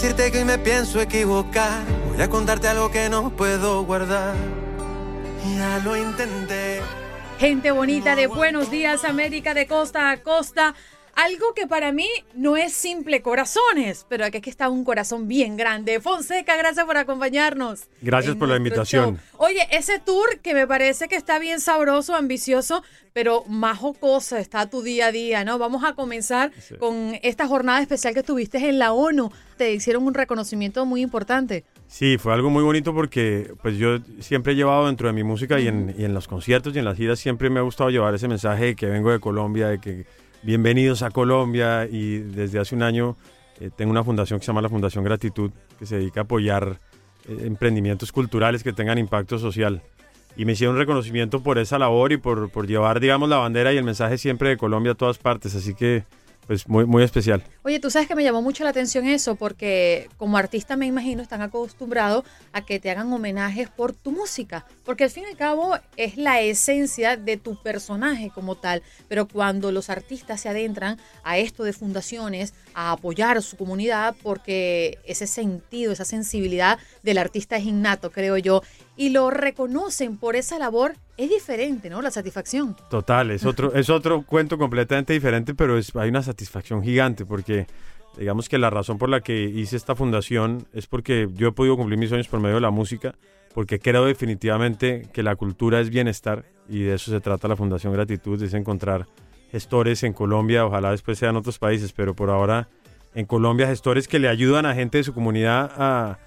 decirte que hoy me pienso equivocar. Voy a contarte algo que no puedo guardar. Ya lo intenté. Gente bonita de Buenos Días América de costa a costa. Algo que para mí no es simple corazones, pero aquí es que está un corazón bien grande. Fonseca, gracias por acompañarnos. Gracias por la invitación. show. Oye, ese tour que me parece que está bien sabroso, ambicioso, pero más jocoso está tu día a día, ¿no? Vamos a comenzar Sí. con esta jornada especial que tuviste en la ONU. Te hicieron un reconocimiento muy importante. Sí, fue algo muy bonito porque pues yo siempre he llevado dentro de mi música y en, y en los conciertos y en las giras siempre me ha gustado llevar ese mensaje de que vengo de Colombia, de que bienvenidos a Colombia y desde hace un año eh, tengo una fundación que se llama la Fundación Gratitud que se dedica a apoyar eh, emprendimientos culturales que tengan impacto social. Y me hicieron reconocimiento por esa labor y por, por llevar, digamos, la bandera y el mensaje siempre de Colombia a todas partes. Así que, pues, muy, muy especial. Oye, tú sabes que me llamó mucho la atención eso, porque como artista me imagino están acostumbrados a que te hagan homenajes por tu música, porque al fin y al cabo es la esencia de tu personaje como tal, pero cuando los artistas se adentran a esto de fundaciones, a apoyar a su comunidad, porque ese sentido, esa sensibilidad del artista es innato, creo yo, y lo reconocen por esa labor, es diferente, ¿no? La satisfacción. Total, es otro, es otro cuento completamente diferente, pero es, hay una satisfacción gigante porque digamos que la razón por la que hice esta fundación es porque yo he podido cumplir mis sueños por medio de la música, porque creo definitivamente que la cultura es bienestar y de eso se trata la Fundación Gratitud, es encontrar gestores en Colombia, ojalá después sean otros países, pero por ahora en Colombia gestores que le ayudan a gente de su comunidad a,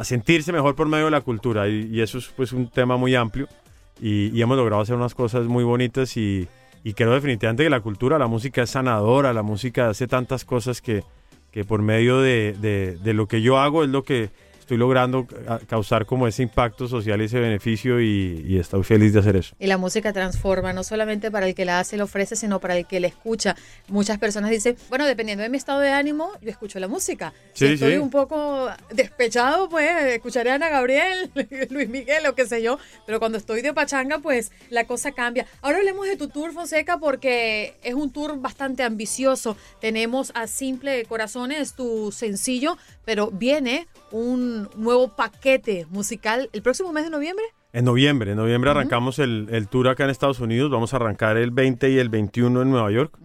a sentirse mejor por medio de la cultura. Y, eso es pues un tema muy amplio. Y, y hemos logrado hacer unas cosas muy bonitas y, y creo definitivamente que la cultura, la música es sanadora, la música hace tantas cosas que, que por medio de, de- de lo que yo hago es lo que estoy logrando ca- causar como ese impacto social y ese beneficio y, y estoy feliz de hacer eso. Y la música transforma, no solamente para el que la hace y la ofrece, sino para el que la escucha. Muchas personas dicen, bueno, dependiendo de mi estado de ánimo, yo escucho la música. si Sí, estoy sí. un poco despechado, pues escucharé a Ana Gabriel, Luis Miguel o qué sé yo. Pero cuando estoy de pachanga, pues la cosa cambia. Ahora hablemos de tu tour, Fonseca, porque es un tour bastante ambicioso. Tenemos a Simple Corazones, tu sencillo, pero viene un nuevo paquete musical el próximo mes de noviembre. En noviembre, en noviembre arrancamos el, el tour acá en Estados Unidos, vamos a arrancar el 20 y el 21 en Nueva York,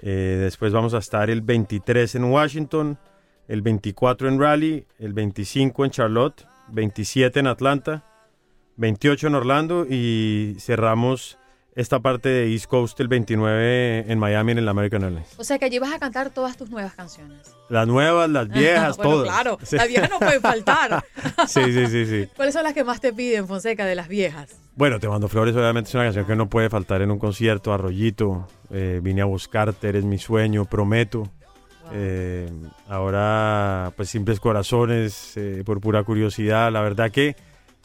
Eh, después vamos a estar el 23 en Washington, el 24 en Raleigh, el 25 en Charlotte, 27 en Atlanta, 28 en Orlando y cerramos esta parte de East Coast el 29 en Miami en el American Airlines. O sea que allí vas a cantar todas tus nuevas canciones. Las nuevas, las viejas, Bueno, todas. Claro, Sí. las viejas no pueden faltar. Sí, sí, sí, sí. ¿Cuáles son las que más te piden, Fonseca, de las viejas? Bueno, Te Mando Flores obviamente es una canción que no puede faltar en un concierto, Arroyito, eh, Vine a buscarte, Eres mi sueño, Prometo. Eh, ahora, pues Simples Corazones, eh, por pura curiosidad, la verdad que,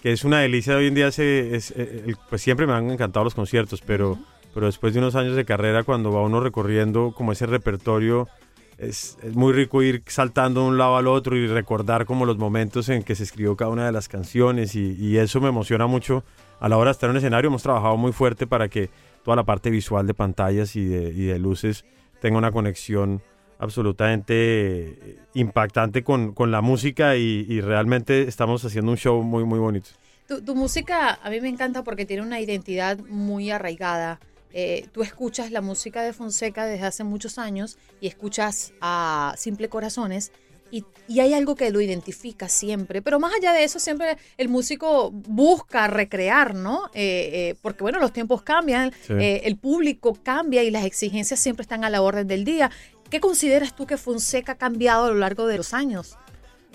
que es una delicia hoy en día, se, es, eh, el- pues siempre me han encantado los conciertos, pero, pero después de unos años de carrera, cuando va uno recorriendo como ese repertorio, es, es muy rico ir saltando de un lado al otro y recordar como los momentos en que se escribió cada una de las canciones y, y eso me emociona mucho a la hora de estar en un escenario. Hemos trabajado muy fuerte para que toda la parte visual de pantallas y de, y de luces tenga una conexión absolutamente eh, impactante con, con la música y, y realmente estamos haciendo un show muy, muy bonito. Tu, tu música a mí me encanta porque tiene una identidad muy arraigada. Eh, tú escuchas la música de Fonseca desde hace muchos años y escuchas a Simple Corazones y, y hay algo que lo identifica siempre. Pero más allá de eso, siempre el músico busca recrear, ¿no? Eh, eh, porque bueno, los tiempos cambian, Sí. eh, el público cambia y las exigencias siempre están a la orden del día. ¿Qué consideras tú que Fonseca ha cambiado a lo largo de los años?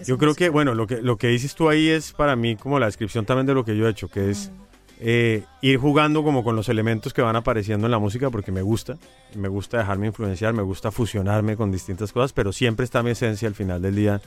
Yo creo que, bueno, lo que, lo que dices tú ahí es para mí como la descripción también de lo que yo he hecho, que es eh, ir jugando como con los elementos que van apareciendo en la música porque me gusta, me gusta dejarme influenciar, me gusta fusionarme con distintas cosas, pero siempre está mi esencia al final del día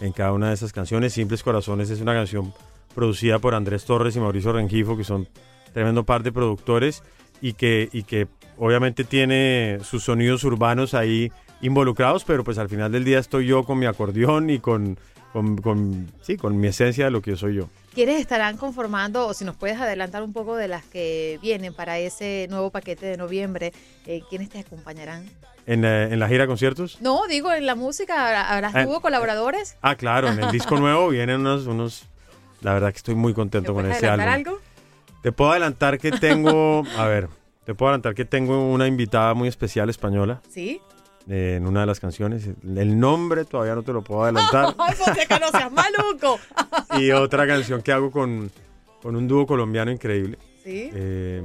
en cada una de esas canciones. Simples Corazones es una canción producida por Andrés Torres y Mauricio Rengifo, que son tremendo par de productores y que, y que obviamente tiene sus sonidos urbanos ahí involucrados, pero pues al final del día estoy yo con mi acordeón y con, con con, sí, con mi esencia de lo que soy yo. ¿Quiénes estarán conformando, o si nos puedes adelantar un poco de las que vienen para ese nuevo paquete de noviembre, eh, quiénes te acompañarán? ¿En, eh, ¿En, la gira conciertos? No, digo, en la música, ¿habrás Ah, tuvo colaboradores? Ah, claro, en el disco nuevo vienen unos, unos, la verdad que estoy muy ¿Me contento con ese álbum. algo? Te puedo adelantar que tengo, a ver, te puedo adelantar que tengo una invitada muy especial española ¿Sí? Eh, en una de las canciones. El nombre todavía no te lo puedo adelantar. ¡Ay, Fonseca, no seas maluco! y otra canción que hago con, con un dúo colombiano increíble. ¿Sí? Eh,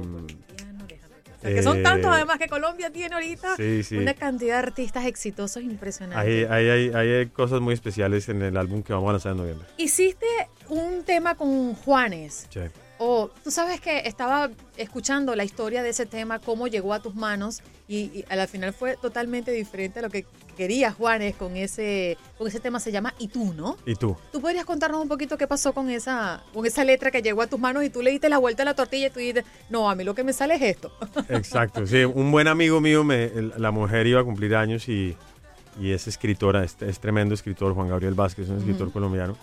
pensar. Que son eh, tantos además que Colombia tiene ahorita sí, sí. una cantidad de artistas exitosos impresionantes. Hay, hay, hay, hay cosas muy especiales en el álbum que vamos a lanzar en noviembre. Hiciste un tema con Juanes. Sí. O tú sabes que estaba escuchando la historia de ese tema, cómo llegó a tus manos y, y a la final fue totalmente diferente a lo que quería Juanes con ese, con ese tema. Se llama Y tú, ¿no? ¿Y tú? ¿Tú podrías contarnos un poquito qué pasó con esa, con esa letra que llegó a tus manos y tú le diste la vuelta a la tortilla y tú dijiste, no, a mí lo que me sale es esto? Exacto, sí. Un buen amigo mío, me- la mujer iba a cumplir años y, y es escritora, es, es tremendo escritor, Juan Gabriel Vázquez, un escritor colombiano.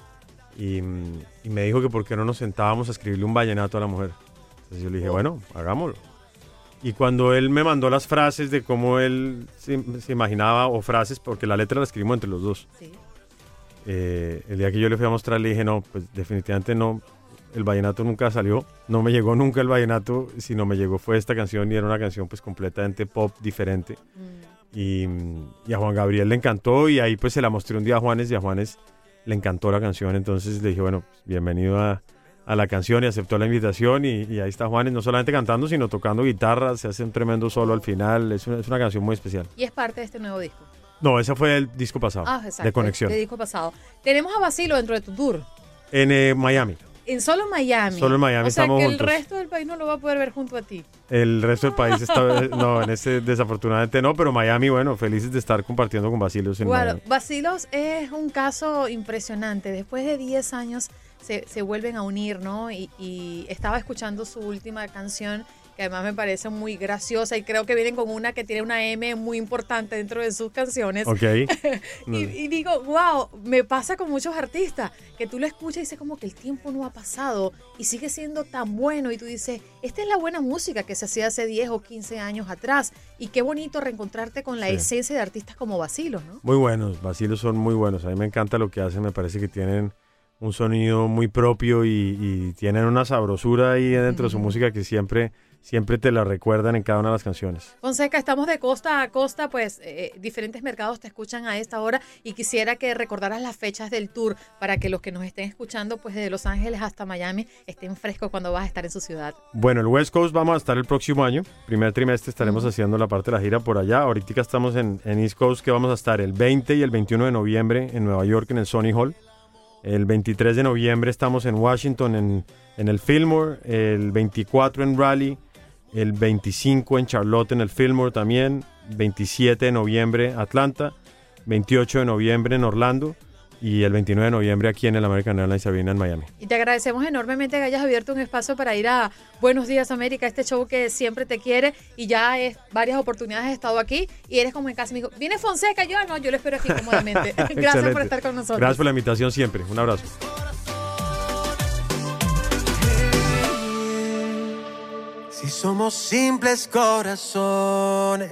Y, y me dijo que por qué no nos sentábamos a escribirle un vallenato a la mujer. Entonces yo le dije, bueno, hagámoslo. Y cuando él me mandó las frases de cómo él se, se imaginaba, o frases, porque la letra la escribimos entre los dos. Sí. Eh, el día que yo le fui a mostrar, le dije, no, pues definitivamente no, el vallenato nunca salió, no me llegó nunca el vallenato, sino me llegó fue esta canción y era una canción pues completamente pop, diferente. Y, y a Juan Gabriel le encantó y ahí pues se la mostré un día a Juanes y a Juanes le encantó la canción, entonces le dije, bueno, pues, bienvenido a, a la canción y aceptó la invitación y, y ahí está Juanes, no solamente cantando, sino tocando guitarra, se hace un tremendo solo al final, es una, es una canción muy especial. Y es parte de este nuevo disco. No, ese fue el disco pasado, Ah, exacto. de conexión, De disco pasado. Tenemos a Basilo dentro de tu tour. en eh, Miami. En solo Miami. Solo en Miami O sea estamos que juntos. el resto del país no lo va a poder ver junto a ti. El resto del país está, no, en ese desafortunadamente no, pero Miami, bueno, felices de estar compartiendo con Basilos en Bueno, Miami. Basilos es un caso impresionante. Después de 10 años se, se vuelven a unir, ¿no? Y, y estaba escuchando su última canción, que además me parece muy graciosa y creo que vienen con una que tiene una M muy importante dentro de sus canciones. Ok. Y, y digo, wow, me pasa con muchos artistas, que tú lo escuchas y dices como que el tiempo no ha pasado y sigue siendo tan bueno y tú dices, esta es la buena música que se hacía hace 10 o 15 años atrás y qué bonito reencontrarte con la Sí. esencia de artistas como Basilos, ¿no? Muy buenos, Basilos son muy buenos. A mí me encanta lo que hacen, me parece que tienen un sonido muy propio y, y tienen una sabrosura ahí dentro de su música que siempre, siempre te la recuerdan en cada una de las canciones. Fonseca, estamos de costa a costa, pues eh, diferentes mercados te escuchan a esta hora y quisiera que recordaras las fechas del tour para que los que nos estén escuchando, pues desde Los Ángeles hasta Miami, estén frescos cuando vas a estar en su ciudad. Bueno, el West Coast vamos a estar el próximo año. Primer trimestre estaremos haciendo la parte de la gira por allá. Ahorita estamos en, en East Coast que vamos a estar el 20 y el 21 de noviembre en Nueva York en el Sony Hall. El 23 de noviembre estamos en Washington en, en el Fillmore. El 24 en Raleigh. El 25 en Charlotte en el Fillmore también. 27 de noviembre Atlanta. 28 de noviembre en Orlando. Y el 29 de noviembre aquí en el American Airlines Arena en Miami. Y te agradecemos enormemente que hayas abierto un espacio para ir a Buenos Días América, este show que siempre te quiere y ya es varias oportunidades has estado aquí y eres como en casa. Me dijo, ¿viene Fonseca? Yo "Ah, no, yo lo espero aquí cómodamente. Gracias por estar con nosotros. Gracias por la invitación siempre. Un abrazo. Si somos simples corazones